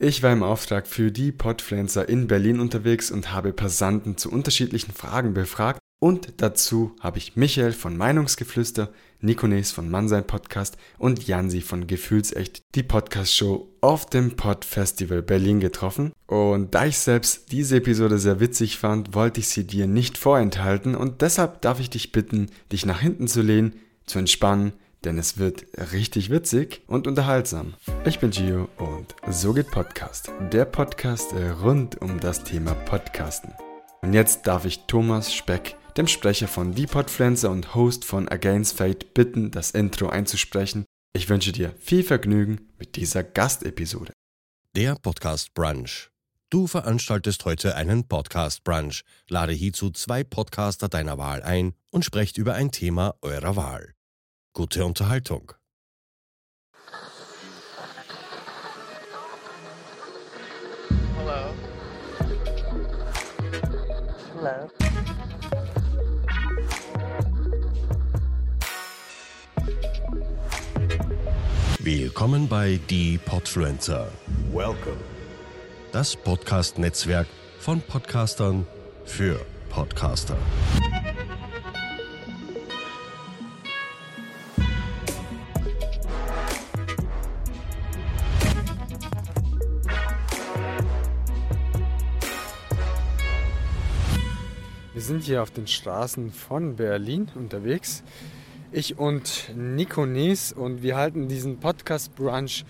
Ich war im Auftrag für die Podfluencer in Berlin unterwegs und habe Passanten zu unterschiedlichen Fragen befragt und dazu habe ich Michael von Meinungsgeflüster, Nikones von Mannsein Podcast und Jansi von Gefühlsecht, die Podcast-Show auf dem Pod Festival Berlin getroffen. Und da ich selbst diese Episode sehr witzig fand, wollte ich sie dir nicht vorenthalten und deshalb darf ich dich bitten, dich nach hinten zu lehnen, zu entspannen, denn es wird richtig witzig und unterhaltsam. Ich bin Gio und so geht Podcast, der Podcast rund um das Thema Podcasten. Und jetzt darf ich Thomas Speck, dem Sprecher von The Podfluencer und Host von Against Fate, bitten, das Intro einzusprechen. Ich wünsche dir viel Vergnügen mit dieser Gastepisode. Der Podcast Brunch. Du veranstaltest heute einen Podcast Brunch. Lade hierzu zwei Podcaster deiner Wahl ein und sprecht über ein Thema eurer Wahl. Gute Unterhaltung. Hello. Hello. Willkommen bei Die Podfluencer. Welcome. Das Podcast-Netzwerk von Podcastern für Podcaster. Wir sind hier auf den Straßen von Berlin unterwegs. Ich und Nico Nies und wir halten diesen Podcast Brunch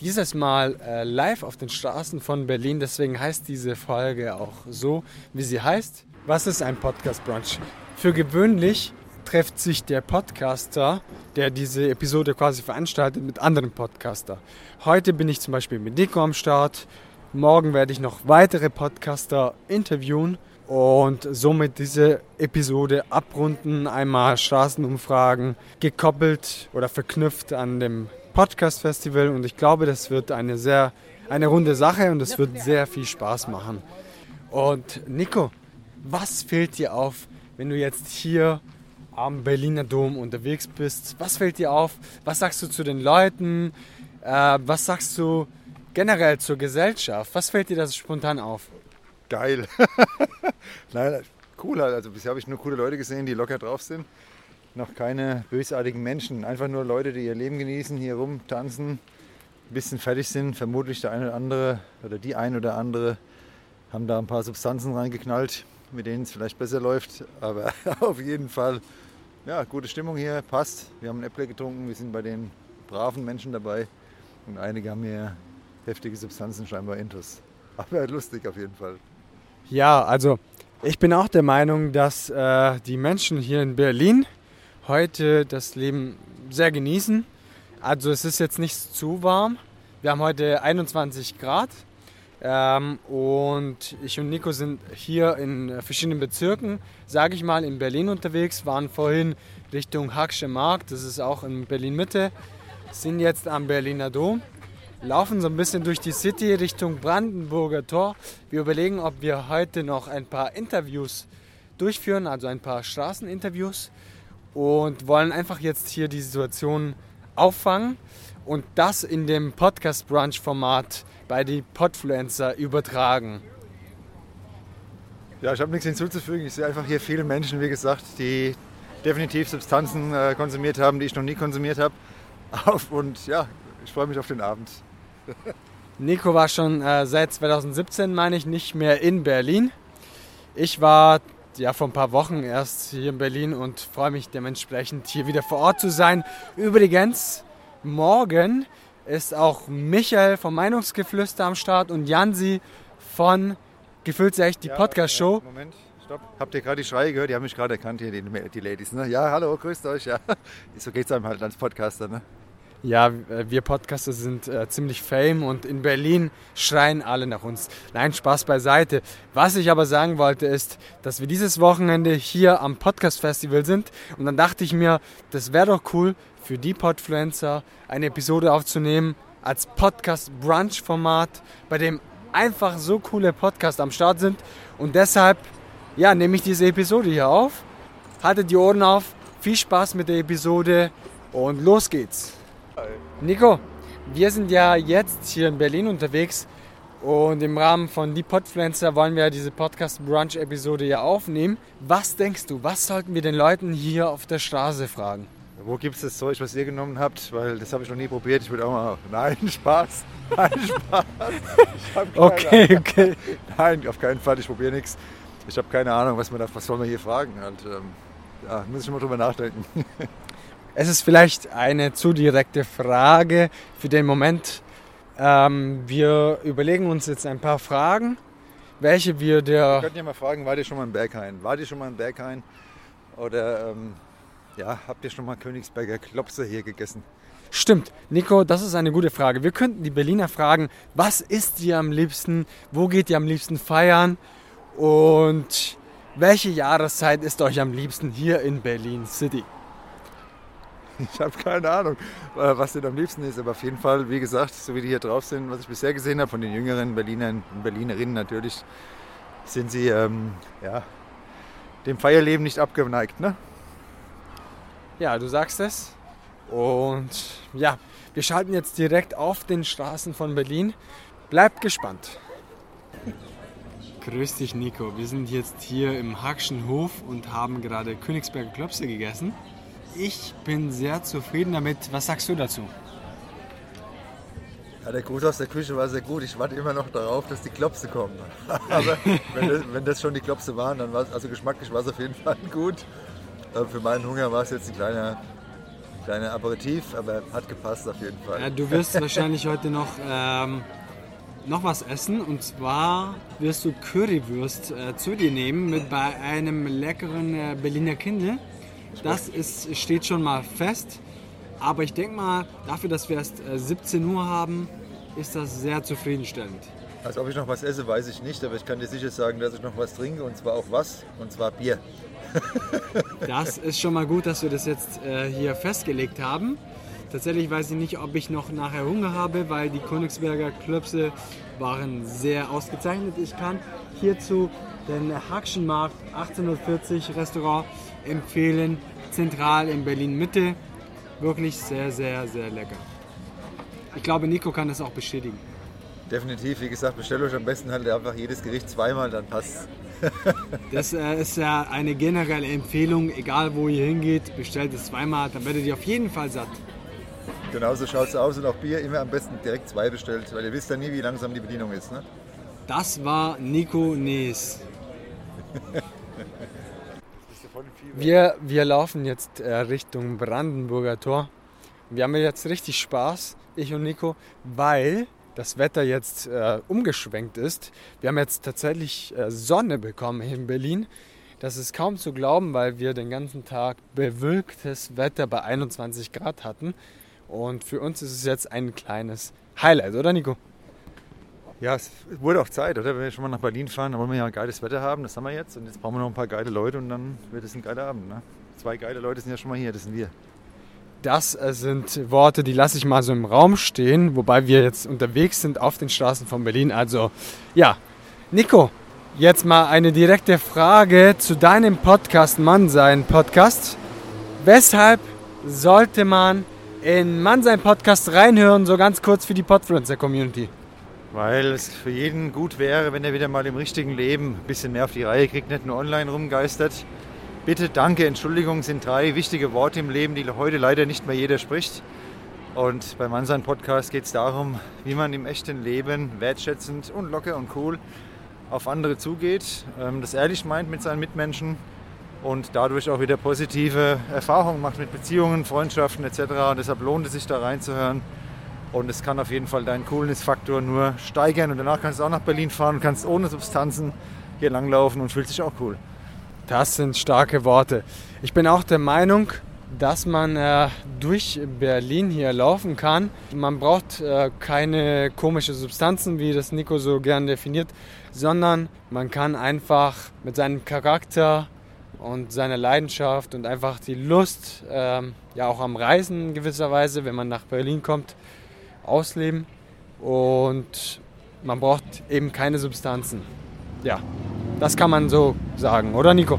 dieses Mal äh, live auf den Straßen von Berlin. Deswegen heißt diese Folge auch so, wie sie heißt. Was ist ein Podcast Brunch? Für gewöhnlich trifft sich der Podcaster, der diese Episode quasi veranstaltet, mit anderen Podcaster. Heute bin ich zum Beispiel mit Nico am Start. Morgen werde ich noch weitere Podcaster interviewen und somit diese Episode abrunden. Einmal Straßenumfragen gekoppelt oder verknüpft an dem Podcast Festival und ich glaube, das wird eine sehr eine runde Sache und es wird sehr viel Spaß machen. Und Nico, was fällt dir auf, wenn du jetzt hier am Berliner Dom unterwegs bist? Was fällt dir auf? Was sagst du zu den Leuten? Äh, was sagst du generell zur Gesellschaft? Was fällt dir da so spontan auf? Geil. Nein, cool halt. Also bisher habe ich nur coole Leute gesehen, die locker drauf sind. Noch keine bösartigen Menschen. Einfach nur Leute, die ihr Leben genießen, hier rumtanzen, ein bisschen fertig sind. Vermutlich der eine oder andere oder die ein oder andere haben da ein paar Substanzen reingeknallt, mit denen es vielleicht besser läuft. Aber auf jeden Fall, ja, gute Stimmung hier, passt. Wir haben ein Äpfel getrunken, wir sind bei den braven Menschen dabei. Und einige haben hier heftige Substanzen scheinbar intus. Aber lustig auf jeden Fall. Ja, also ich bin auch der Meinung, dass äh, die Menschen hier in Berlin heute das Leben sehr genießen. Also es ist jetzt nicht zu warm. Wir haben heute 21 Grad ähm, und ich und Nico sind hier in verschiedenen Bezirken, sage ich mal, in Berlin unterwegs, waren vorhin Richtung Hacksche Markt, das ist auch in Berlin Mitte, sind jetzt am Berliner Dom laufen so ein bisschen durch die City Richtung Brandenburger Tor. Wir überlegen, ob wir heute noch ein paar Interviews durchführen, also ein paar Straßeninterviews und wollen einfach jetzt hier die Situation auffangen und das in dem Podcast Brunch Format bei die Podfluencer übertragen. Ja, ich habe nichts hinzuzufügen. Ich sehe einfach hier viele Menschen, wie gesagt, die definitiv Substanzen äh, konsumiert haben, die ich noch nie konsumiert habe. Und ja, ich freue mich auf den Abend. Nico war schon äh, seit 2017, meine ich, nicht mehr in Berlin. Ich war ja vor ein paar Wochen erst hier in Berlin und freue mich dementsprechend hier wieder vor Ort zu sein. Übrigens, morgen ist auch Michael vom Meinungsgeflüster am Start und Jansi von Gefühlt sich die Ja, Podcast-Show. Moment, stopp. Habt ihr gerade die Schreie gehört? Die haben mich gerade erkannt hier, die, die Ladies. Ne? Ja, hallo, grüßt euch. Ja. So geht es einem halt als Podcaster. Ne? Ja, äh, wir Podcaster sind äh, ziemlich fame und in Berlin schreien alle nach uns. Nein, Spaß beiseite. Was ich aber sagen wollte ist, dass wir dieses Wochenende hier am Podcast Festival sind und dann dachte ich mir, das wäre doch cool für die Podfluencer eine Episode aufzunehmen als Podcast Brunch Format, bei dem einfach so coole Podcasts am Start sind und deshalb ja, nehme ich diese Episode hier auf. Haltet die Ohren auf. Viel Spaß mit der Episode und los geht's. Nico, wir sind ja jetzt hier in Berlin unterwegs Und im Rahmen von Die Podfluencer wollen wir diese Podcast-Brunch-Episode ja aufnehmen. Was denkst du, was sollten wir den Leuten hier auf der Straße fragen? Wo gibt es das Zeug, was ihr genommen habt? Weil das habe ich noch nie probiert. Ich würde auch mal. Nein, Spaß. Nein, Spaß. Ich Okay, Ahnung. okay. Nein, auf keinen Fall. Ich probiere nichts. Ich habe keine Ahnung, was man da, was soll man hier fragen. Halt, ähm, ja, muss ich mal drüber nachdenken. Es ist vielleicht eine zu direkte Frage für den Moment. Ähm, wir überlegen uns jetzt ein paar Fragen, welche wir Wir der. könnten ja mal fragen, wart ihr schon mal in Berghain? Wart ihr schon mal in Berghain? Oder ähm, ja, habt ihr schon mal Königsberger Klopse hier gegessen? Stimmt, Nico, das ist eine gute Frage. Wir könnten die Berliner fragen, was isst ihr am liebsten? Wo geht ihr am liebsten feiern? Und welche Jahreszeit ist euch am liebsten hier in Berlin City? Ich habe keine Ahnung, äh, was denn am liebsten ist. Aber auf jeden Fall, wie gesagt, so wie die hier drauf sind, was ich bisher gesehen habe von den jüngeren Berlinern und Berlinerinnen natürlich, sind sie ähm, ja, dem Feierleben nicht abgeneigt. Ne? Ja, du sagst es. Und ja, wir schalten jetzt direkt auf den Straßen von Berlin. Bleibt gespannt. Grüß dich, Nico. Wir sind jetzt hier im Hackschen Hof und haben gerade Königsberger Klopse gegessen. Ich bin sehr zufrieden damit. Was sagst du dazu? Ja, der Gruß aus der Küche war sehr gut. Ich warte immer noch darauf, dass die Klopse kommen. Aber wenn das, wenn das schon die Klopse waren, dann war es, also geschmacklich war es auf jeden Fall gut. Für meinen Hunger war es jetzt ein kleiner, kleiner Aperitif, aber hat gepasst auf jeden Fall. Ja, du wirst wahrscheinlich heute noch, ähm, noch was essen. Und zwar wirst du Currywurst äh, zu dir nehmen mit bei einem leckeren äh, Berliner Kindle. Das ist, steht schon mal fest. Aber ich denke mal, dafür, dass wir erst äh, 17 Uhr haben, ist das sehr zufriedenstellend. Also ob ich noch was esse, weiß ich nicht, aber ich kann dir sicher sagen, dass ich noch was trinke und zwar auch was, und zwar Bier. Das ist schon mal gut, dass wir das jetzt äh, hier festgelegt haben. Tatsächlich weiß ich nicht, ob ich noch nachher Hunger habe, weil die Königsberger Klöpse waren sehr ausgezeichnet. Ich kann hierzu den Hackschenmarkt 1840 Restaurant empfehlen, zentral in Berlin Mitte. Wirklich sehr, sehr, sehr lecker. Ich glaube, Nico kann das auch bestätigen. Definitiv, wie gesagt, bestellt euch am besten halt einfach jedes Gericht zweimal, dann passt Das äh, ist ja eine generelle Empfehlung, egal wo ihr hingeht, bestellt es zweimal, dann werdet ihr auf jeden Fall satt. Genauso schaut es aus und auch Bier immer am besten direkt zwei bestellt, weil ihr wisst ja nie, wie langsam die Bedienung ist. Ne? Das war Nico Nees. Wir, wir laufen jetzt äh, Richtung Brandenburger Tor. Wir haben jetzt richtig Spaß, ich und Nico, weil das Wetter jetzt äh, umgeschwenkt ist. Wir haben jetzt tatsächlich äh, Sonne bekommen hier in Berlin. Das ist kaum zu glauben, weil wir den ganzen Tag bewölktes Wetter bei 21 Grad hatten. Und für uns ist es jetzt ein kleines Highlight, oder Nico? Ja, es wurde auch Zeit, oder? Wenn wir schon mal nach Berlin fahren, dann wollen wir ja geiles Wetter haben, das haben wir jetzt. Und jetzt brauchen wir noch ein paar geile Leute und dann wird es ein geiler Abend. Ne? Zwei geile Leute sind ja schon mal hier, das sind wir. Das äh, sind Worte, die lasse ich mal so im Raum stehen, wobei wir jetzt unterwegs sind auf den Straßen von Berlin. Also ja, Nico, jetzt mal eine direkte Frage zu deinem Podcast Mann sein Podcast. Weshalb sollte man in Mann sein Podcast reinhören, so ganz kurz für die Podfluencer Community? Weil es für jeden gut wäre, wenn er wieder mal im richtigen Leben ein bisschen mehr auf die Reihe kriegt, nicht nur online rumgeistert. Bitte, danke, Entschuldigung sind drei wichtige Worte im Leben, die heute leider nicht mehr jeder spricht. Und beim Mansan Podcast geht es darum, wie man im echten Leben wertschätzend und locker und cool auf andere zugeht, ähm, das ehrlich meint mit seinen Mitmenschen und dadurch auch wieder positive Erfahrungen macht mit Beziehungen, Freundschaften etc. Und deshalb lohnt es sich da reinzuhören. Und es kann auf jeden Fall deinen Coolness-Faktor nur steigern. Und danach kannst du auch nach Berlin fahren und kannst ohne Substanzen hier langlaufen und fühlst dich auch cool. Das sind starke Worte. Ich bin auch der Meinung, dass man äh, durch Berlin hier laufen kann. Man braucht äh, keine komischen Substanzen, wie das Nico so gern definiert, sondern man kann einfach mit seinem Charakter und seiner Leidenschaft und einfach die Lust, ähm, ja auch am Reisen in gewisser Weise, wenn man nach Berlin kommt, ausleben. Und man braucht eben keine Substanzen. Ja, das kann man so sagen, oder Nico?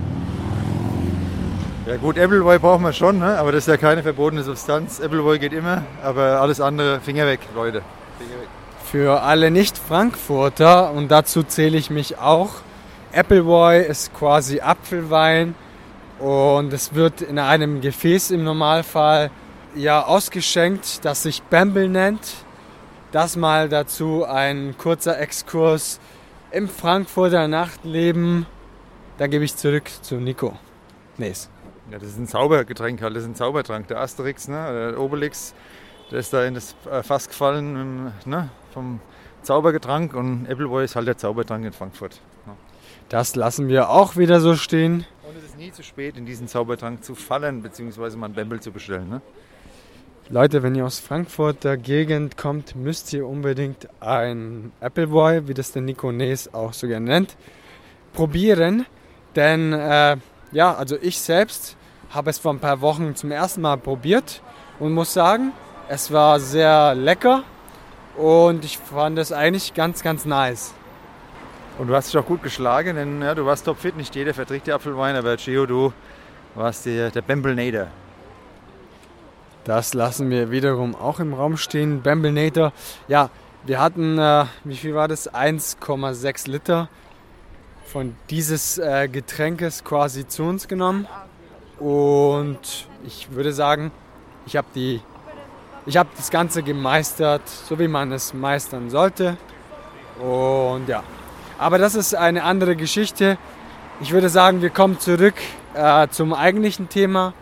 Ja gut, Appleboy brauchen wir schon, ne? aber das ist ja keine verbotene Substanz. Appleboy geht immer, aber alles andere, Finger weg, Leute. Finger weg. Für alle Nicht-Frankfurter, und dazu zähle ich mich auch, Appleboy ist quasi Apfelwein und es wird in einem Gefäß im Normalfall ja ausgeschenkt, das sich Bamble nennt. Das mal dazu ein kurzer Exkurs im Frankfurter Nachtleben. Dann gebe ich zurück zu Nico. Nes. Ja, das ist ein Zaubergetränk halt, das ist ein Zaubertrank. Der Asterix, ne, der Obelix, der ist da in das äh, Fass gefallen ne, vom Zaubergetränk und Appleboy ist halt der Zaubertrank in Frankfurt. Ne. Das lassen wir auch wieder so stehen. Und es ist nie zu spät, in diesen Zaubertrank zu fallen, beziehungsweise mal einen Bembel zu bestellen. Ne? Leute, wenn ihr aus Frankfurter Gegend kommt, müsst ihr unbedingt ein Appleboy, wie das der Nico Nes auch so gerne nennt, probieren. Denn äh, ja, also ich selbst habe es vor ein paar Wochen zum ersten Mal probiert und muss sagen, es war sehr lecker und ich fand es eigentlich ganz, ganz nice. Und du hast dich auch gut geschlagen, denn ja, du warst topfit. Nicht jeder verträgt die Apfelwein, aber Gio, du warst der, der Bamblenator. Das lassen wir wiederum auch im Raum stehen. Bamblenator, ja, wir hatten, äh, wie viel war das? 1,6 Liter von dieses äh, Getränkes quasi zu uns genommen. Und ich würde sagen, ich habe die, das Ganze gemeistert, so wie man es meistern sollte. Und ja, aber das ist eine andere Geschichte. Ich würde sagen, wir kommen zurück äh, zum eigentlichen Thema.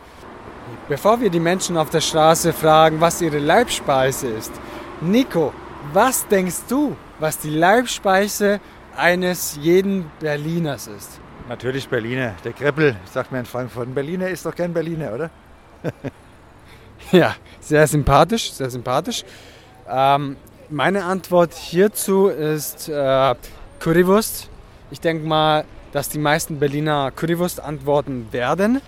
Bevor wir die Menschen auf der Straße fragen, was ihre Leibspeise ist, Nico, was denkst du, was die Leibspeise eines jeden Berliners ist? Natürlich Berliner. Der Kreppel, sagt man in Frankfurt. Ein Berliner ist doch kein Berliner, oder? ja, sehr sympathisch, sehr sympathisch. Ähm, meine Antwort hierzu ist äh, Currywurst. Ich denke mal, dass die meisten Berliner Currywurst antworten werden.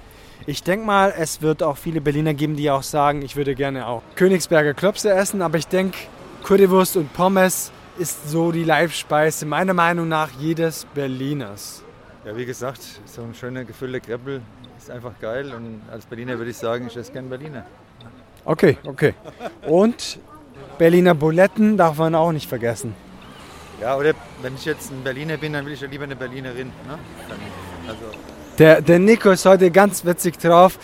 Ich denke mal, es wird auch viele Berliner geben, die auch sagen, ich würde gerne auch Königsberger Klopse essen, aber ich denke, Currywurst und Pommes ist so die Leibspeise meiner Meinung nach jedes Berliners. Ja, wie gesagt, so ein schöner gefüllter Kreppel ist einfach geil und als Berliner würde ich sagen, ich esse gern Berliner. Okay, okay. Und Berliner Buletten darf man auch nicht vergessen. Ja, oder wenn ich jetzt ein Berliner bin, dann will ich ja lieber eine Berlinerin. Ne? Also. Der, der Nico ist heute ganz witzig drauf.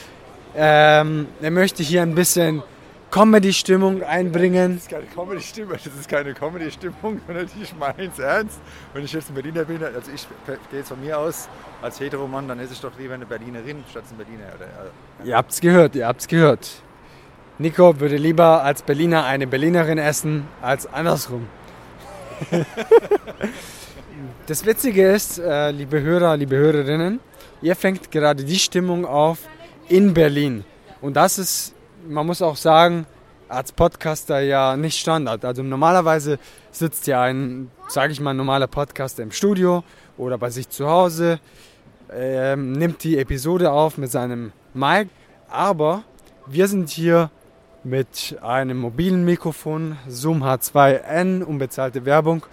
Ähm, er möchte hier ein bisschen Comedy-Stimmung einbringen. Das ist keine Comedy-Stimmung, das ist keine Comedy-Stimmung, sondern ich meine es ernst. Wenn ich jetzt ein Berliner bin, also ich gehe jetzt von mir aus, als Heteromann, dann esse ich doch lieber eine Berlinerin statt ein Berliner. Oder, ja. Ihr habt's gehört, ihr habt's gehört. Nico würde lieber als Berliner eine Berlinerin essen, als andersrum. das Witzige ist, äh, liebe Hörer, liebe Hörerinnen, ihr fängt gerade die Stimmung auf in Berlin. Und das ist man muss auch sagen, als Podcaster ja nicht Standard. Also normalerweise sitzt ja ein, sage ich mal, normaler Podcaster im Studio oder bei sich zu Hause, ähm, nimmt die Episode auf mit seinem Mic. Aber wir sind hier mit einem mobilen Mikrofon, Zoom H2N, unbezahlte Werbung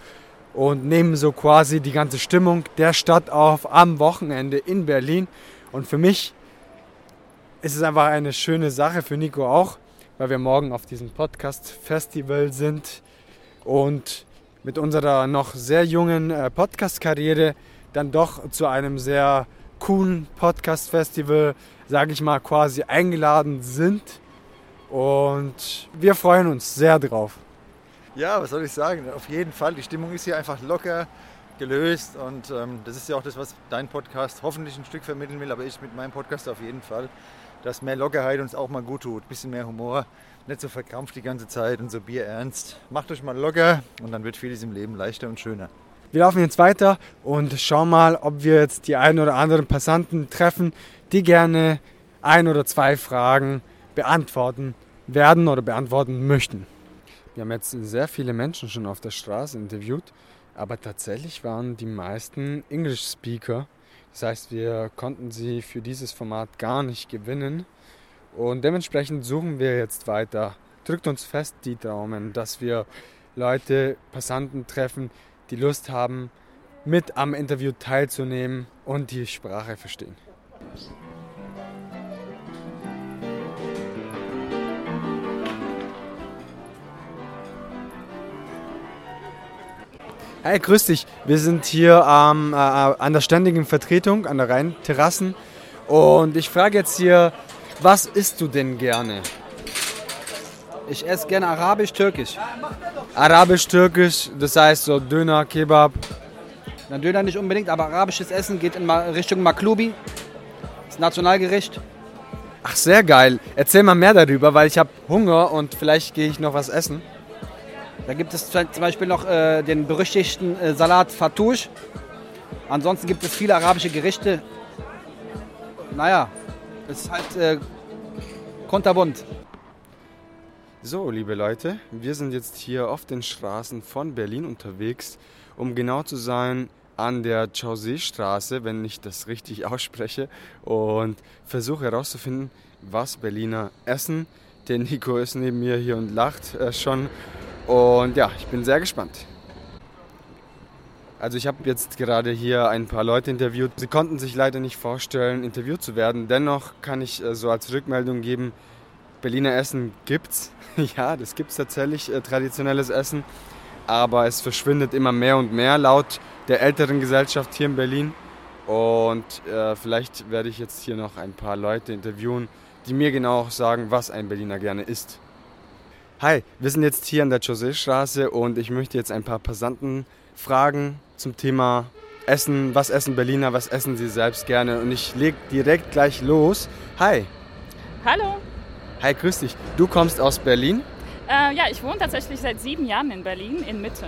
und nehmen so quasi die ganze Stimmung der Stadt auf am Wochenende in Berlin. Und für mich es ist einfach eine schöne Sache für Nico auch, weil wir morgen auf diesem Podcast-Festival sind und mit unserer noch sehr jungen äh, Podcast-Karriere dann doch zu einem sehr coolen Podcast-Festival, sage ich mal, quasi eingeladen sind. Und wir freuen uns sehr drauf. Ja, was soll ich sagen? Auf jeden Fall. Die Stimmung ist hier einfach locker gelöst und ähm, das ist ja auch das, was dein Podcast hoffentlich ein Stück vermitteln will, aber ich mit meinem Podcast auf jeden Fall dass mehr Lockerheit uns auch mal gut tut. Bisschen mehr Humor, nicht so verkrampft die ganze Zeit und so bierernst. Macht euch mal locker und dann wird vieles im Leben leichter und schöner. Wir laufen jetzt weiter und schauen mal, ob wir jetzt die einen oder anderen Passanten treffen, die gerne ein oder zwei Fragen beantworten werden oder beantworten möchten. Wir haben jetzt sehr viele Menschen schon auf der Straße interviewt, aber tatsächlich waren die meisten English Speaker das heißt, wir konnten sie für dieses Format gar nicht gewinnen. Und dementsprechend suchen wir jetzt weiter. Drückt uns fest die Daumen, dass wir Leute, Passanten treffen, die Lust haben, mit am Interview teilzunehmen und die Sprache verstehen. Hey, grüß dich. Wir sind hier ähm, äh, an der ständigen Vertretung an der Rheinterrassen und ich frage jetzt hier, was isst du denn gerne? Ich esse gerne arabisch-türkisch. Arabisch-Türkisch, das heißt so Döner, Kebab. Na, Döner nicht unbedingt, aber arabisches Essen geht in Richtung Maklubi. Das Nationalgericht. Ach, sehr geil. Erzähl mal mehr darüber, weil ich habe Hunger und vielleicht gehe ich noch was essen. Da gibt es zum Beispiel noch äh, den berüchtigten äh, Salat Fatouche. Ansonsten gibt es viele arabische Gerichte. Naja, ist halt äh, kunterbunt. So, liebe Leute, wir sind jetzt hier auf den Straßen von Berlin unterwegs, um genau zu sein an der Chaussee-Straße, wenn ich das richtig ausspreche, und versuche herauszufinden, was Berliner essen. Der Nico ist neben mir hier und lacht äh, schon. Und ja, ich bin sehr gespannt. Also ich habe jetzt gerade hier ein paar Leute interviewt. Sie konnten sich leider nicht vorstellen, interviewt zu werden. Dennoch kann ich äh, so als Rückmeldung geben, Berliner Essen gibt's. ja, das gibt's tatsächlich, äh, traditionelles Essen. Aber es verschwindet immer mehr und mehr laut der älteren Gesellschaft hier in Berlin. Und äh, vielleicht werde ich jetzt hier noch ein paar Leute interviewen, die mir genau auch sagen, was ein Berliner gerne isst. Hi, wir sind jetzt hier an der José-Straße und ich möchte jetzt ein paar Passanten fragen zum Thema Essen. Was essen Berliner, was essen sie selbst gerne? Und ich leg direkt gleich los. Hi, Hallo. hi, grüß dich. Du kommst aus Berlin? Äh, ja, ich wohne tatsächlich seit sieben Jahren in Berlin, in Mitte.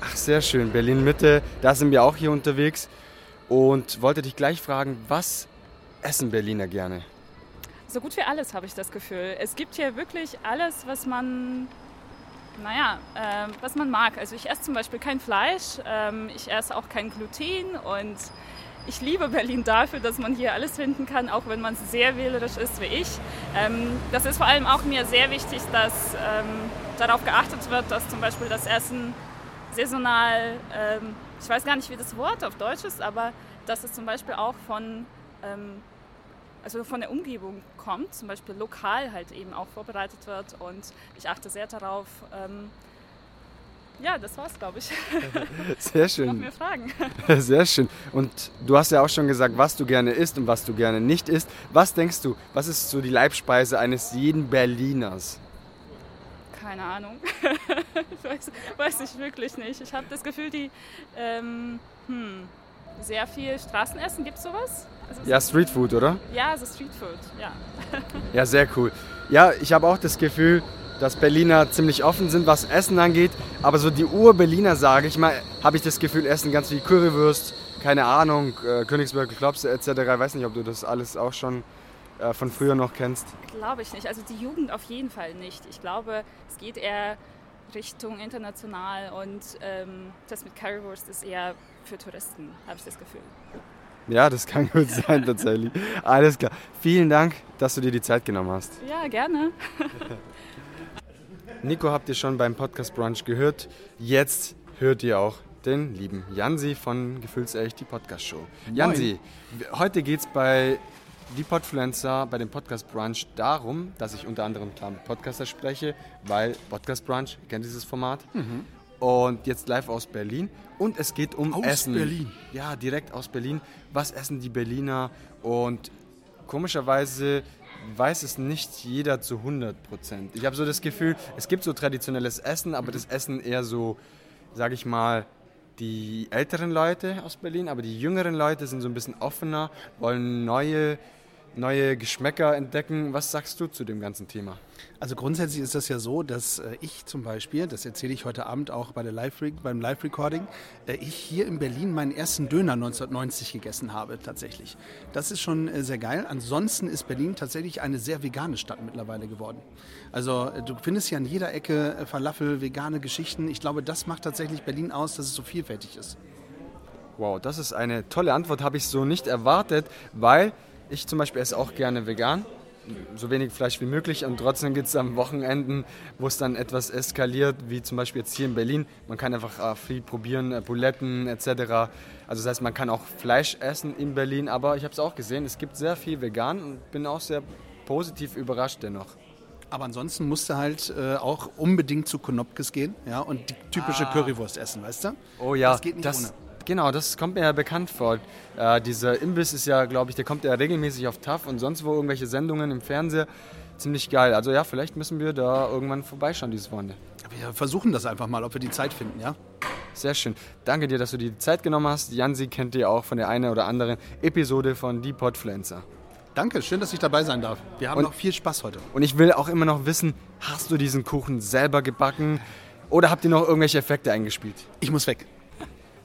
Ach, sehr schön. Berlin Mitte, da sind wir auch hier unterwegs. Und wollte dich gleich fragen, was essen Berliner gerne? So gut wie alles habe ich das Gefühl. Es gibt hier wirklich alles, was man, naja, äh, was man mag. Also ich esse zum Beispiel kein Fleisch, ähm, ich esse auch kein Gluten und ich liebe Berlin dafür, dass man hier alles finden kann, auch wenn man sehr wählerisch ist wie ich. Ähm, das ist vor allem auch mir sehr wichtig, dass ähm, darauf geachtet wird, dass zum Beispiel das Essen saisonal, ähm, ich weiß gar nicht, wie das Wort auf Deutsch ist, aber dass es zum Beispiel auch von, ähm, also von der Umgebung kommt, zum Beispiel lokal halt eben auch vorbereitet wird und ich achte sehr darauf. Ähm, ja, das war's, glaube ich. Sehr Noch schön. mehr Fragen. Sehr schön. Und du hast ja auch schon gesagt, was du gerne isst und was du gerne nicht isst. Was denkst du, was ist so die Leibspeise eines jeden Berliners? Keine Ahnung. weiß, weiß ich wirklich nicht. Ich habe das Gefühl, die ähm, hm, sehr viel Straßenessen, gibt es sowas? Also Ja, Streetfood, oder? Ja, so Streetfood, ja. Ja, sehr cool. Ja, ich habe auch das Gefühl, dass Berliner ziemlich offen sind, was Essen angeht. Aber so die Ur-Berliner, sage ich mal, habe ich das Gefühl, essen ganz wie Currywurst, keine Ahnung, äh, Königsberger Klopse etc. Ich weiß nicht, ob du das alles auch schon äh, von früher noch kennst. Glaube ich nicht. Also die Jugend auf jeden Fall nicht. Ich glaube, es geht eher Richtung international und ähm, das mit Currywurst ist eher für Touristen, habe ich das Gefühl. Ja, das kann gut sein tatsächlich. Alles klar. Vielen Dank, dass du dir die Zeit genommen hast. Ja, gerne. Nico habt ihr schon beim Podcast Brunch gehört. Jetzt hört ihr auch den lieben Jansi von Gefühlsecht, die Podcast-Show. Jansi, heute geht es bei die Podfluencer, bei dem Podcast Brunch darum, dass ich unter anderem klar mit Podcaster spreche, weil Podcast Brunch, ihr kennt dieses Format. Und jetzt live aus Berlin. Und es geht um Aus Essen. Berlin? Ja, direkt aus Berlin. Was essen die Berliner? Und komischerweise weiß es nicht jeder zu 100 Prozent. Ich habe so das Gefühl, es gibt so traditionelles Essen, aber das Essen eher so, sage ich mal, die älteren Leute aus Berlin, aber die jüngeren Leute sind so ein bisschen offener, wollen neue, neue Geschmäcker entdecken. Was sagst du zu dem ganzen Thema? Also grundsätzlich ist das ja so, dass äh, ich zum Beispiel, das erzähle ich heute Abend auch bei der Live beim Live-Recording, äh, ich hier in Berlin meinen ersten Döner 1990 gegessen habe tatsächlich. Das ist schon äh, sehr geil. Ansonsten ist Berlin tatsächlich eine sehr vegane Stadt mittlerweile geworden. Also du findest hier an jeder Ecke Falafel, vegane Geschichten. Ich glaube, das macht tatsächlich Berlin aus, dass es so vielfältig ist. Wow, das ist eine tolle Antwort, habe ich so nicht erwartet, weil ich zum Beispiel esse auch gerne vegan, so wenig Fleisch wie möglich und trotzdem gibt es am Wochenenden, wo es dann etwas eskaliert, wie zum Beispiel jetzt hier in Berlin. Man kann einfach äh, viel probieren, äh, Buletten etc. Also das heißt, man kann auch Fleisch essen in Berlin, aber ich habe es auch gesehen, es gibt sehr viel vegan und bin auch sehr positiv überrascht dennoch. Aber ansonsten musst du halt äh, auch unbedingt zu Konopkes gehen ja, und die typische Currywurst essen, weißt du? Oh ja, Das geht nicht ohne. Genau, das kommt mir ja bekannt vor. Äh, dieser Imbiss ist ja, glaube ich, der kommt ja regelmäßig auf TAF und sonst wo irgendwelche Sendungen im Fernseher. Ziemlich geil. Also ja, vielleicht müssen wir da irgendwann vorbeischauen dieses Wochenende. Wir versuchen das einfach mal, ob wir die Zeit finden, ja? Sehr schön. Danke dir, dass du dir die Zeit genommen hast. Jansi kennt ihr auch von der einen oder anderen Episode von Die Podfluencer. Danke, schön, dass ich dabei sein darf. Wir haben Und- noch viel Spaß heute. Und ich will auch immer noch wissen, hast du diesen Kuchen selber gebacken oder habt ihr noch irgendwelche Effekte eingespielt? Ich muss weg.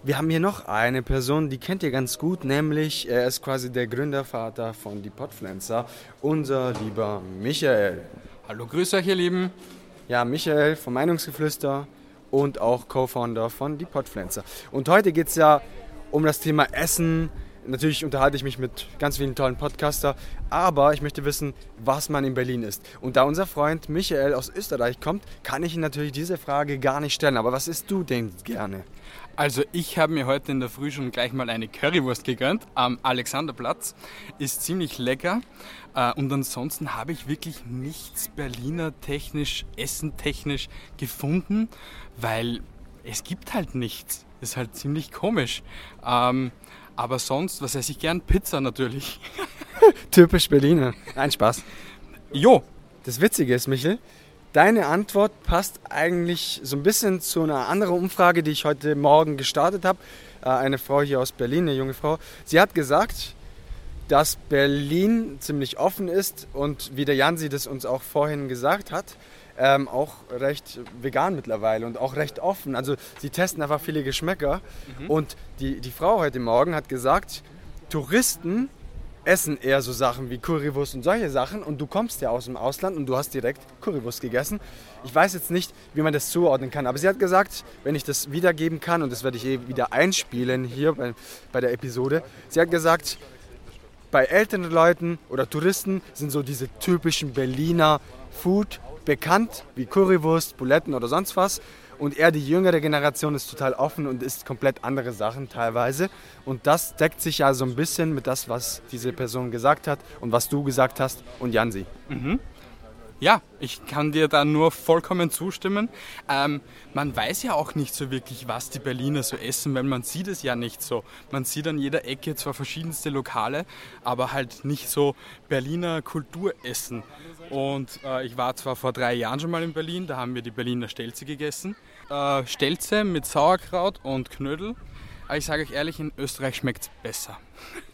Wir haben hier noch eine Person, die kennt ihr ganz gut, nämlich er ist quasi der Gründervater von Die Podfluencer, unser lieber Michael. Hallo, grüß euch, ihr Lieben. Ja, Michael vom Meinungsgeflüster und auch Co-Founder von Die Podpflanzer. Und heute geht es ja um das Thema Essen. Natürlich unterhalte ich mich mit ganz vielen tollen Podcaster, aber ich möchte wissen, was man in Berlin isst. Und da unser Freund Michael aus Österreich kommt, kann ich ihm natürlich diese Frage gar nicht stellen. Aber was isst du denn gerne? Also ich habe mir heute in der Früh schon gleich mal eine Currywurst gegönnt am Alexanderplatz. Ist ziemlich lecker. Äh, Und ansonsten habe ich wirklich nichts Berliner technisch, essentechnisch gefunden, weil es gibt halt nichts. Ist halt ziemlich komisch. Ähm, aber sonst, was esse ich gern? Pizza natürlich. Typisch Berliner. Nein, Spaß. Jo, Das Witzige ist, Michel, deine Antwort passt eigentlich so ein bisschen zu einer anderen Umfrage, die ich heute Morgen gestartet habe. Äh, Eine Frau hier aus Berlin, eine junge Frau, sie hat gesagt, dass Berlin ziemlich offen ist und wie der Jansi das uns auch vorhin gesagt hat, ähm, auch recht vegan mittlerweile und auch recht offen. Also sie testen einfach viele Geschmäcker. Und die, die Frau heute Morgen hat gesagt, Touristen essen eher so Sachen wie Currywurst und solche Sachen und du kommst ja aus dem Ausland und du hast direkt Currywurst gegessen. Ich weiß jetzt nicht, wie man das zuordnen kann, aber sie hat gesagt, wenn ich das wiedergeben kann und das werde ich eh wieder einspielen hier bei, bei der Episode, sie hat gesagt, bei älteren Leuten oder Touristen sind so diese typischen Berliner Food bekannt, wie Currywurst, Buletten oder sonst was. Und eher die jüngere Generation ist total offen und isst komplett andere Sachen teilweise. Und das deckt sich ja so ein bisschen mit das, was diese Person gesagt hat und was du gesagt hast und Jansi. Ja, ich kann dir da nur vollkommen zustimmen. Ähm, man weiß ja auch nicht so wirklich, was die Berliner so essen, weil man sieht es ja nicht so. Man sieht an jeder Ecke zwar verschiedenste Lokale, aber halt nicht so Berliner Kulturessen. Und äh, ich war zwar vor drei Jahren schon mal in Berlin, da haben wir die Berliner Stelze gegessen. Äh, Stelze mit Sauerkraut und Knödel. Aber ich sage euch ehrlich, in Österreich schmeckt es besser.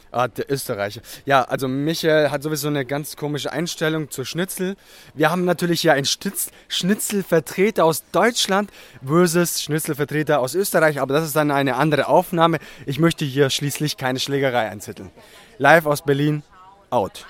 Ah, der Österreicher. Ja, also Michael hat sowieso eine ganz komische Einstellung zur Schnitzel. Wir haben natürlich ja einen Schnitz Schnitzelvertreter aus Deutschland versus Schnitzelvertreter aus Österreich, aber das ist dann eine andere Aufnahme. Ich möchte hier schließlich keine Schlägerei einzetteln. Live aus Berlin, out.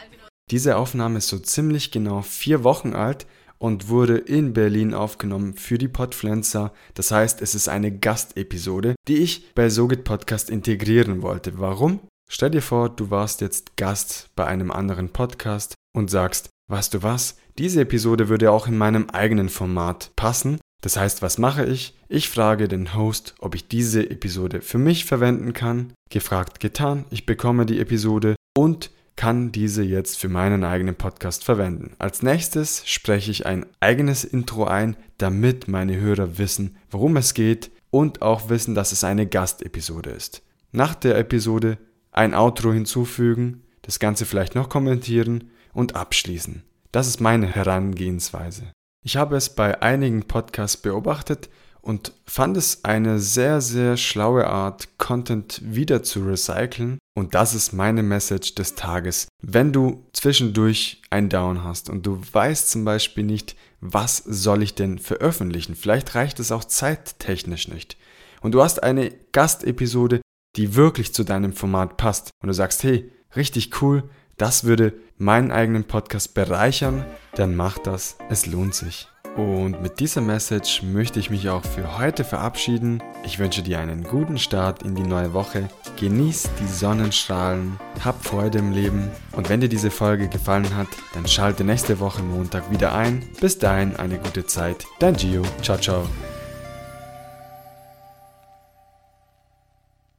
Diese Aufnahme ist so ziemlich genau vier Wochen alt und wurde in Berlin aufgenommen für die Podpflanzer. Das heißt, es ist eine Gastepisode, die ich bei Sogit Podcast integrieren wollte. Warum? Stell dir vor, du warst jetzt Gast bei einem anderen Podcast und sagst, weißt du was, diese Episode würde auch in meinem eigenen Format passen. Das heißt, was mache ich? Ich frage den Host, ob ich diese Episode für mich verwenden kann. Gefragt, getan. Ich bekomme die Episode und kann diese jetzt für meinen eigenen Podcast verwenden. Als nächstes spreche ich ein eigenes Intro ein, damit meine Hörer wissen, worum es geht und auch wissen, dass es eine Gastepisode ist. Nach der Episode ein Outro hinzufügen, das Ganze vielleicht noch kommentieren und abschließen. Das ist meine Herangehensweise. Ich habe es bei einigen Podcasts beobachtet und fand es eine sehr, sehr schlaue Art, Content wieder zu recyceln. Und das ist meine Message des Tages. Wenn du zwischendurch ein Down hast und du weißt zum Beispiel nicht, was soll ich denn veröffentlichen, vielleicht reicht es auch zeittechnisch nicht. Und du hast eine Gastepisode, die wirklich zu deinem Format passt. Und du sagst, hey, richtig cool, das würde meinen eigenen Podcast bereichern, dann mach das, es lohnt sich. Und mit dieser Message möchte ich mich auch für heute verabschieden. Ich wünsche dir einen guten Start in die neue Woche. Genieß die Sonnenstrahlen, hab Freude im Leben. Und wenn dir diese Folge gefallen hat, dann schalte nächste Woche Montag wieder ein. Bis dahin eine gute Zeit. Dein Gio. Ciao, ciao.